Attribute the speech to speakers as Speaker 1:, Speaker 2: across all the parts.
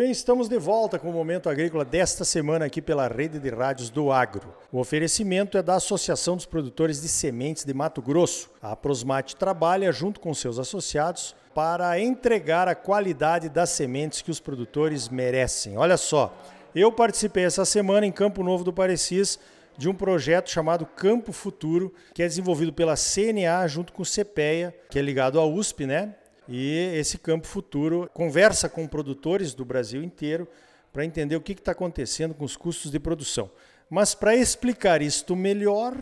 Speaker 1: bem, estamos de volta com o Momento Agrícola desta semana aqui pela Rede de Rádios do Agro. O oferecimento é da Associação dos Produtores de Sementes de Mato Grosso. A Prosmate trabalha junto com seus associados para entregar a qualidade das sementes que os produtores merecem. Olha só, eu participei essa semana em Campo Novo do Parecis de um projeto chamado Campo Futuro, que é desenvolvido pela CNA junto com o CPEA, que é ligado à USP, né? E esse Campo Futuro conversa com produtores do Brasil inteiro para entender o que está acontecendo com os custos de produção. Mas para explicar isto melhor,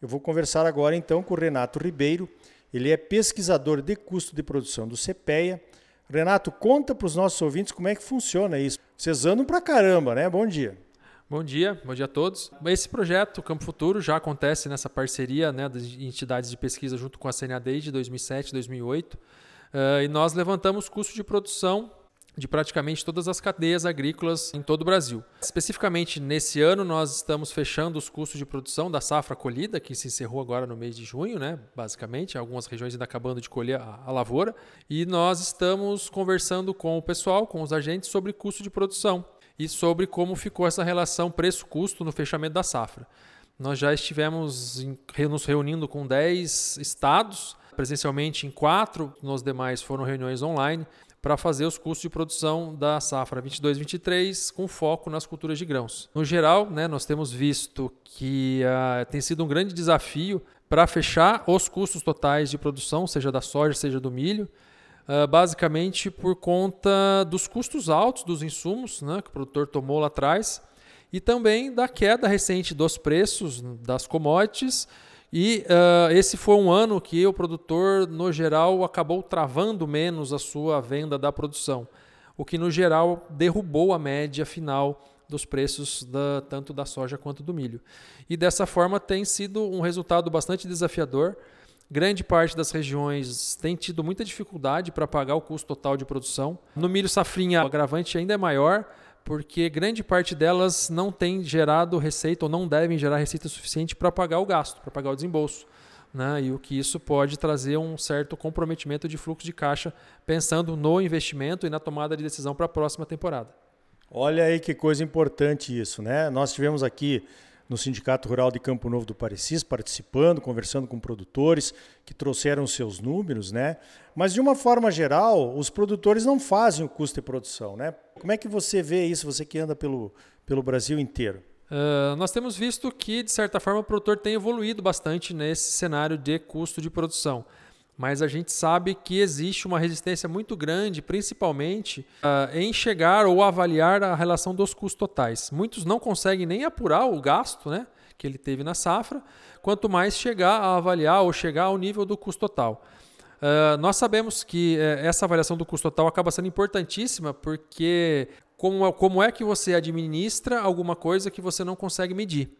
Speaker 1: eu vou conversar agora então com o Renato Ribeiro. Ele é pesquisador de custo de produção do CPEA. Renato, conta para os nossos ouvintes como é que funciona isso. Vocês andam para caramba, né? Bom dia.
Speaker 2: Bom dia, bom dia a todos. Esse projeto Campo Futuro já acontece nessa parceria né, das entidades de pesquisa junto com a CNA desde 2007, 2008. Uh, e nós levantamos custo de produção de praticamente todas as cadeias agrícolas em todo o Brasil. Especificamente nesse ano, nós estamos fechando os custos de produção da safra colhida, que se encerrou agora no mês de junho, né? basicamente, algumas regiões ainda acabando de colher a, a lavoura, e nós estamos conversando com o pessoal, com os agentes, sobre custo de produção e sobre como ficou essa relação preço-custo no fechamento da safra. Nós já estivemos em, nos reunindo com 10 estados, presencialmente em quatro, nos demais foram reuniões online, para fazer os custos de produção da safra 22-23 com foco nas culturas de grãos. No geral, né, nós temos visto que uh, tem sido um grande desafio para fechar os custos totais de produção, seja da soja, seja do milho, uh, basicamente por conta dos custos altos dos insumos né, que o produtor tomou lá atrás e também da queda recente dos preços das commodities e uh, esse foi um ano que o produtor, no geral, acabou travando menos a sua venda da produção, o que, no geral, derrubou a média final dos preços da, tanto da soja quanto do milho. E dessa forma tem sido um resultado bastante desafiador. Grande parte das regiões tem tido muita dificuldade para pagar o custo total de produção. No milho safrinha, o agravante ainda é maior, porque grande parte delas não tem gerado receita ou não devem gerar receita suficiente para pagar o gasto, para pagar o desembolso. Né? E o que isso pode trazer um certo comprometimento de fluxo de caixa, pensando no investimento e na tomada de decisão para a próxima temporada.
Speaker 1: Olha aí que coisa importante isso, né? Nós tivemos aqui no Sindicato Rural de Campo Novo do Parecis, participando, conversando com produtores que trouxeram seus números, né? Mas de uma forma geral, os produtores não fazem o custo de produção, né? Como é que você vê isso, você que anda pelo, pelo Brasil inteiro?
Speaker 2: Uh, nós temos visto que, de certa forma, o produtor tem evoluído bastante nesse cenário de custo de produção mas a gente sabe que existe uma resistência muito grande, principalmente uh, em chegar ou avaliar a relação dos custos totais. Muitos não conseguem nem apurar o gasto né, que ele teve na safra, quanto mais chegar a avaliar ou chegar ao nível do custo total. Uh, nós sabemos que uh, essa avaliação do custo total acaba sendo importantíssima porque como, como é que você administra alguma coisa que você não consegue medir?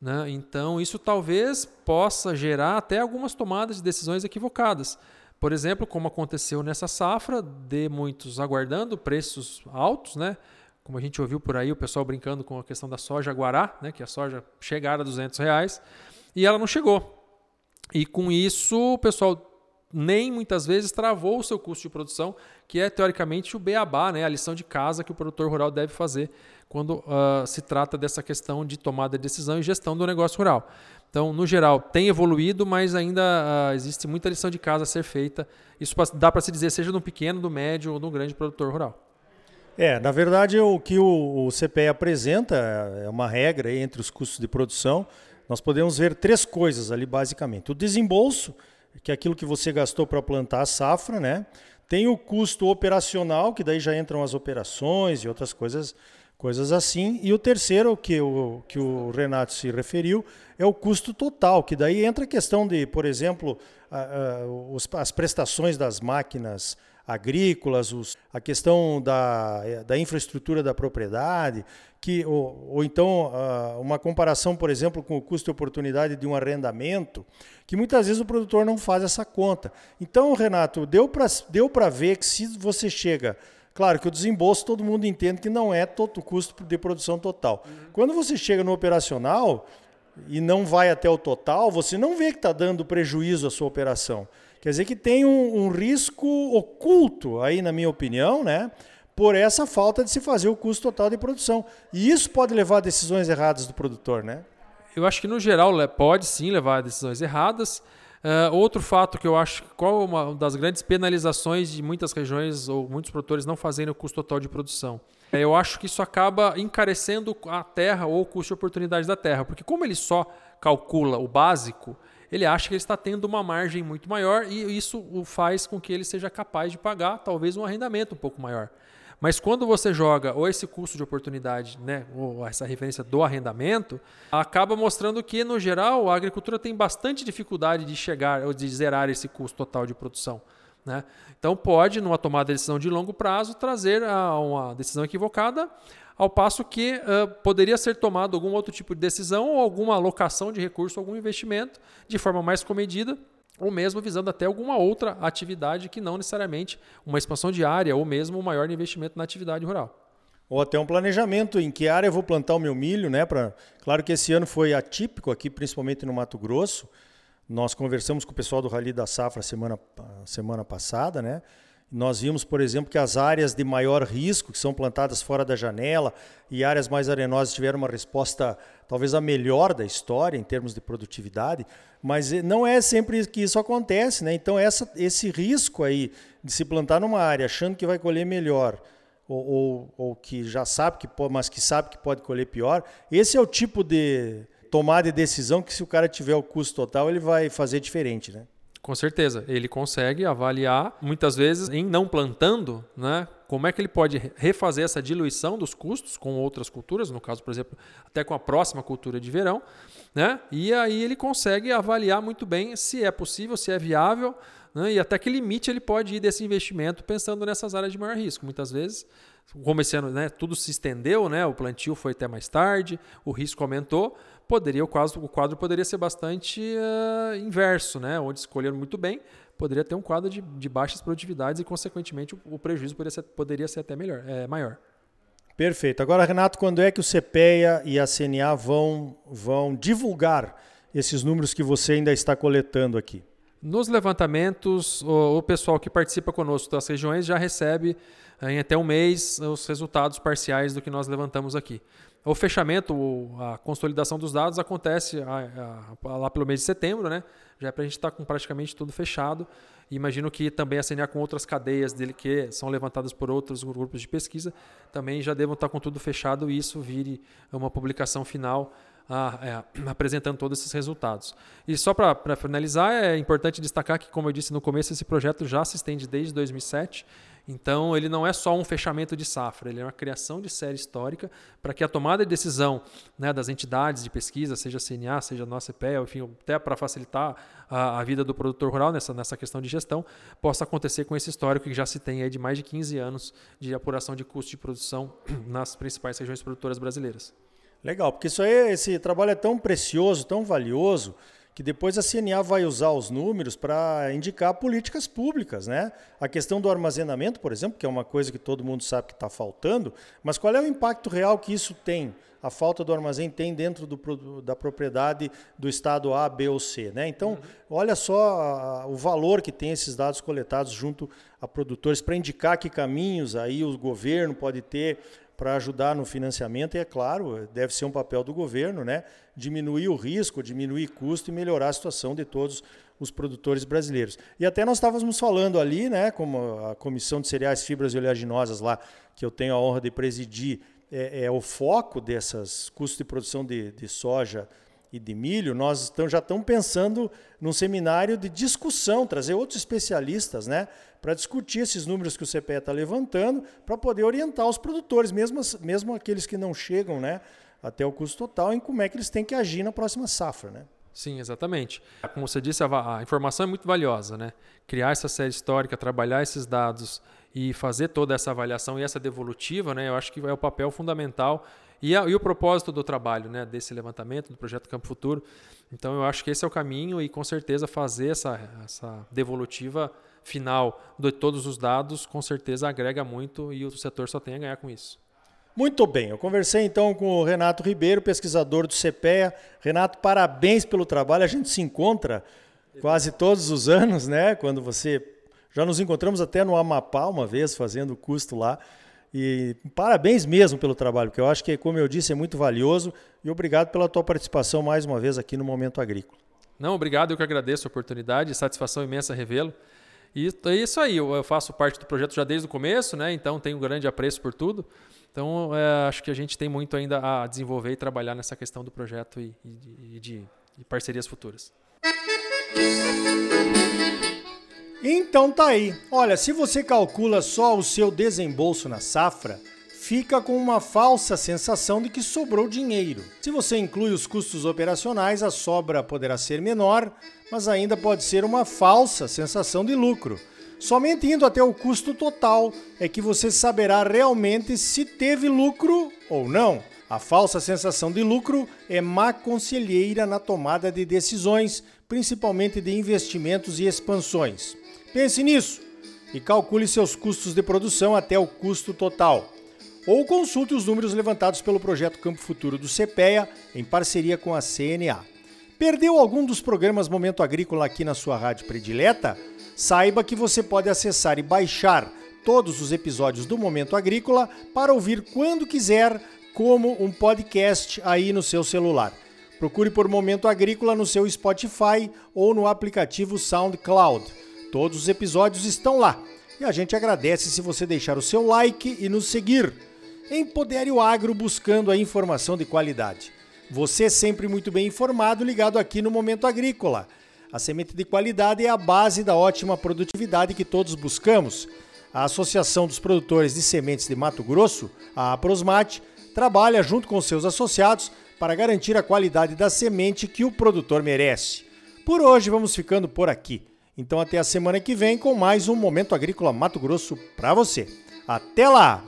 Speaker 2: Né? Então, isso talvez possa gerar até algumas tomadas de decisões equivocadas. Por exemplo, como aconteceu nessa safra, de muitos aguardando preços altos, né? como a gente ouviu por aí, o pessoal brincando com a questão da soja guará, né? que a soja chegara a 200 reais, e ela não chegou. E com isso, o pessoal nem muitas vezes travou o seu custo de produção, que é teoricamente o beabá, né? a lição de casa que o produtor rural deve fazer quando uh, se trata dessa questão de tomada de decisão e gestão do negócio rural. Então, no geral, tem evoluído, mas ainda uh, existe muita lição de casa a ser feita. Isso dá para se dizer, seja no pequeno, do médio ou do grande produtor rural.
Speaker 1: É, na verdade, o que o, o CPE apresenta é uma regra entre os custos de produção. Nós podemos ver três coisas ali, basicamente. O desembolso, que é aquilo que você gastou para plantar a safra, né? Tem o custo operacional, que daí já entram as operações e outras coisas coisas assim. E o terceiro, que o, que o Renato se referiu, é o custo total, que daí entra a questão de, por exemplo, a, a, os, as prestações das máquinas agrícolas, os, a questão da, da infraestrutura da propriedade, que, ou, ou então uh, uma comparação, por exemplo, com o custo e oportunidade de um arrendamento, que muitas vezes o produtor não faz essa conta. Então, Renato, deu para deu ver que se você chega Claro que o desembolso todo mundo entende que não é todo o custo de produção total. Uhum. Quando você chega no operacional e não vai até o total, você não vê que está dando prejuízo à sua operação. Quer dizer que tem um, um risco oculto aí, na minha opinião, né? por essa falta de se fazer o custo total de produção. E isso pode levar a decisões erradas do produtor, né?
Speaker 2: Eu acho que no geral pode sim levar a decisões erradas. Uh, outro fato que eu acho qual é uma das grandes penalizações de muitas regiões ou muitos produtores não fazerem o custo total de produção. É, eu acho que isso acaba encarecendo a terra ou o custo de oportunidade da terra, porque como ele só calcula o básico, ele acha que ele está tendo uma margem muito maior e isso o faz com que ele seja capaz de pagar talvez um arrendamento um pouco maior. Mas quando você joga ou esse custo de oportunidade, né, ou essa referência do arrendamento, acaba mostrando que, no geral, a agricultura tem bastante dificuldade de chegar ou de zerar esse custo total de produção. Né? Então, pode, numa tomada de decisão de longo prazo, trazer a uma decisão equivocada, ao passo que uh, poderia ser tomado algum outro tipo de decisão ou alguma alocação de recurso, algum investimento de forma mais comedida ou mesmo visando até alguma outra atividade que não necessariamente uma expansão de área ou mesmo um maior investimento na atividade rural.
Speaker 1: Ou até um planejamento em que área eu vou plantar o meu milho, né? Pra... Claro que esse ano foi atípico aqui, principalmente no Mato Grosso. Nós conversamos com o pessoal do Rally da Safra semana, semana passada, né? Nós vimos, por exemplo, que as áreas de maior risco, que são plantadas fora da janela, e áreas mais arenosas tiveram uma resposta talvez a melhor da história em termos de produtividade, mas eh, não é sempre que isso acontece, né? Então essa, esse risco aí de se plantar numa área achando que vai colher melhor, ou, ou, ou que já sabe que pode, mas que sabe que pode colher pior, esse é o tipo de tomada de decisão que se o cara tiver o custo total, ele vai fazer diferente, né?
Speaker 2: Com certeza, ele consegue avaliar, muitas vezes, em não plantando, né, como é que ele pode refazer essa diluição dos custos com outras culturas, no caso, por exemplo, até com a próxima cultura de verão, né, e aí ele consegue avaliar muito bem se é possível, se é viável, né, e até que limite ele pode ir desse investimento pensando nessas áreas de maior risco. Muitas vezes, como esse ano né, tudo se estendeu, né, o plantio foi até mais tarde, o risco aumentou, poderia o quadro, o quadro poderia ser bastante uh, inverso, né? onde escolheram muito bem, poderia ter um quadro de, de baixas produtividades e, consequentemente, o, o prejuízo poderia ser, poderia ser até melhor, é, maior.
Speaker 1: Perfeito. Agora, Renato, quando é que o CPEA e a CNA vão, vão divulgar esses números que você ainda está coletando aqui?
Speaker 2: Nos levantamentos, o, o pessoal que participa conosco das regiões já recebe em até um mês os resultados parciais do que nós levantamos aqui. O fechamento, a consolidação dos dados acontece lá pelo mês de setembro, né? Já é para a gente estar tá com praticamente tudo fechado. imagino que também a CNA com outras cadeias dele que são levantadas por outros grupos de pesquisa também já devam estar tá com tudo fechado e isso vire uma publicação final é, apresentando todos esses resultados. E só para finalizar, é importante destacar que, como eu disse no começo, esse projeto já se estende desde 2007 então, ele não é só um fechamento de safra, ele é uma criação de série histórica para que a tomada de decisão né, das entidades de pesquisa, seja a CNA, seja a nossa EPE, enfim, até para facilitar a, a, vida do produtor rural nessa, nessa questão de gestão, possa acontecer com esse histórico que já se tem aí de mais de 15 anos de apuração de custo de produção nas principais regiões produtoras brasileiras.
Speaker 1: Legal, porque isso aí, esse trabalho é tão precioso, tão valioso, que depois a CNA vai usar os números para indicar políticas públicas. Né? A questão do armazenamento, por exemplo, que é uma coisa que todo mundo sabe que está faltando, mas qual é o impacto real que isso tem? A falta do armazém tem dentro do, da propriedade do estado A, B ou C. Né? Então, uhum. olha só a, o valor que tem esses dados coletados junto a produtores para indicar que caminhos aí o governo pode ter para ajudar no financiamento e, é claro, deve ser um papel do governo, né? diminuir o risco, diminuir custo e melhorar a situação de todos os produtores brasileiros. E até nós estávamos falando ali, né, como a Comissão de Cereais, Fibras e Oleaginosas lá, que eu tenho a honra de presidir, é, é o foco dessas custos de produção de, de soja e de milho, nós já estamos pensando num seminário de discussão, trazer outros especialistas, né, para discutir esses números que o CPE está levantando, para poder orientar os produtores, mesmo, mesmo aqueles que não chegam, né, até o custo total, em como é que eles têm que agir na próxima safra, né?
Speaker 2: Sim, exatamente. Como você disse, a, a informação é muito valiosa, né? Criar essa série histórica, trabalhar esses dados e fazer toda essa avaliação e essa devolutiva, né? Eu acho que é o papel fundamental e, a, e, o propósito do trabalho, né, desse levantamento, do projeto Campo Futuro. Então, eu acho que esse é o caminho e, com certeza, fazer essa, essa devolutiva final de todos os dados, com certeza agrega muito e o setor só tem a ganhar com isso.
Speaker 1: Muito bem, eu conversei então com o Renato Ribeiro, pesquisador do CPEA. Renato, parabéns pelo trabalho. A gente se encontra quase todos os anos, né? Quando você. Já nos encontramos até no Amapá uma vez, fazendo custo lá. E parabéns mesmo pelo trabalho, que eu acho que, como eu disse, é muito valioso. E obrigado pela tua participação mais uma vez aqui no Momento Agrícola.
Speaker 2: Não, obrigado, eu que agradeço a oportunidade, satisfação imensa revê-lo. E é isso aí, eu faço parte do projeto já desde o começo, né? então tenho um grande apreço por tudo. Então, é, acho que a gente tem muito ainda a desenvolver e trabalhar nessa questão do projeto e, e, e de, de parcerias futuras.
Speaker 1: Então tá aí. Olha, se você calcula só o seu desembolso na safra, fica com uma falsa sensação de que sobrou dinheiro. Se você inclui os custos operacionais, a sobra poderá ser menor, mas ainda pode ser uma falsa sensação de lucro. Somente indo até o custo total é que você saberá realmente se teve lucro ou não. A falsa sensação de lucro é má conselheira na tomada de decisões, principalmente de investimentos e expansões. Pense nisso e calcule seus custos de produção até o custo total. Ou consulte os números levantados pelo projeto Campo Futuro do CPEA em parceria com a CNA. Perdeu algum dos programas Momento Agrícola aqui na sua rádio predileta? Saiba que você pode acessar e baixar todos os episódios do Momento Agrícola para ouvir quando quiser, como um podcast aí no seu celular. Procure por Momento Agrícola no seu Spotify ou no aplicativo SoundCloud. Todos os episódios estão lá. E a gente agradece se você deixar o seu like e nos seguir. Empodere o Agro buscando a informação de qualidade. Você é sempre muito bem informado, ligado aqui no Momento Agrícola. A semente de qualidade é a base da ótima produtividade que todos buscamos. A Associação dos Produtores de Sementes de Mato Grosso, a Aprosmate, trabalha junto com seus associados para garantir a qualidade da semente que o produtor merece. Por hoje vamos ficando por aqui. Então até a semana que vem com mais um Momento Agrícola Mato Grosso para você. Até lá!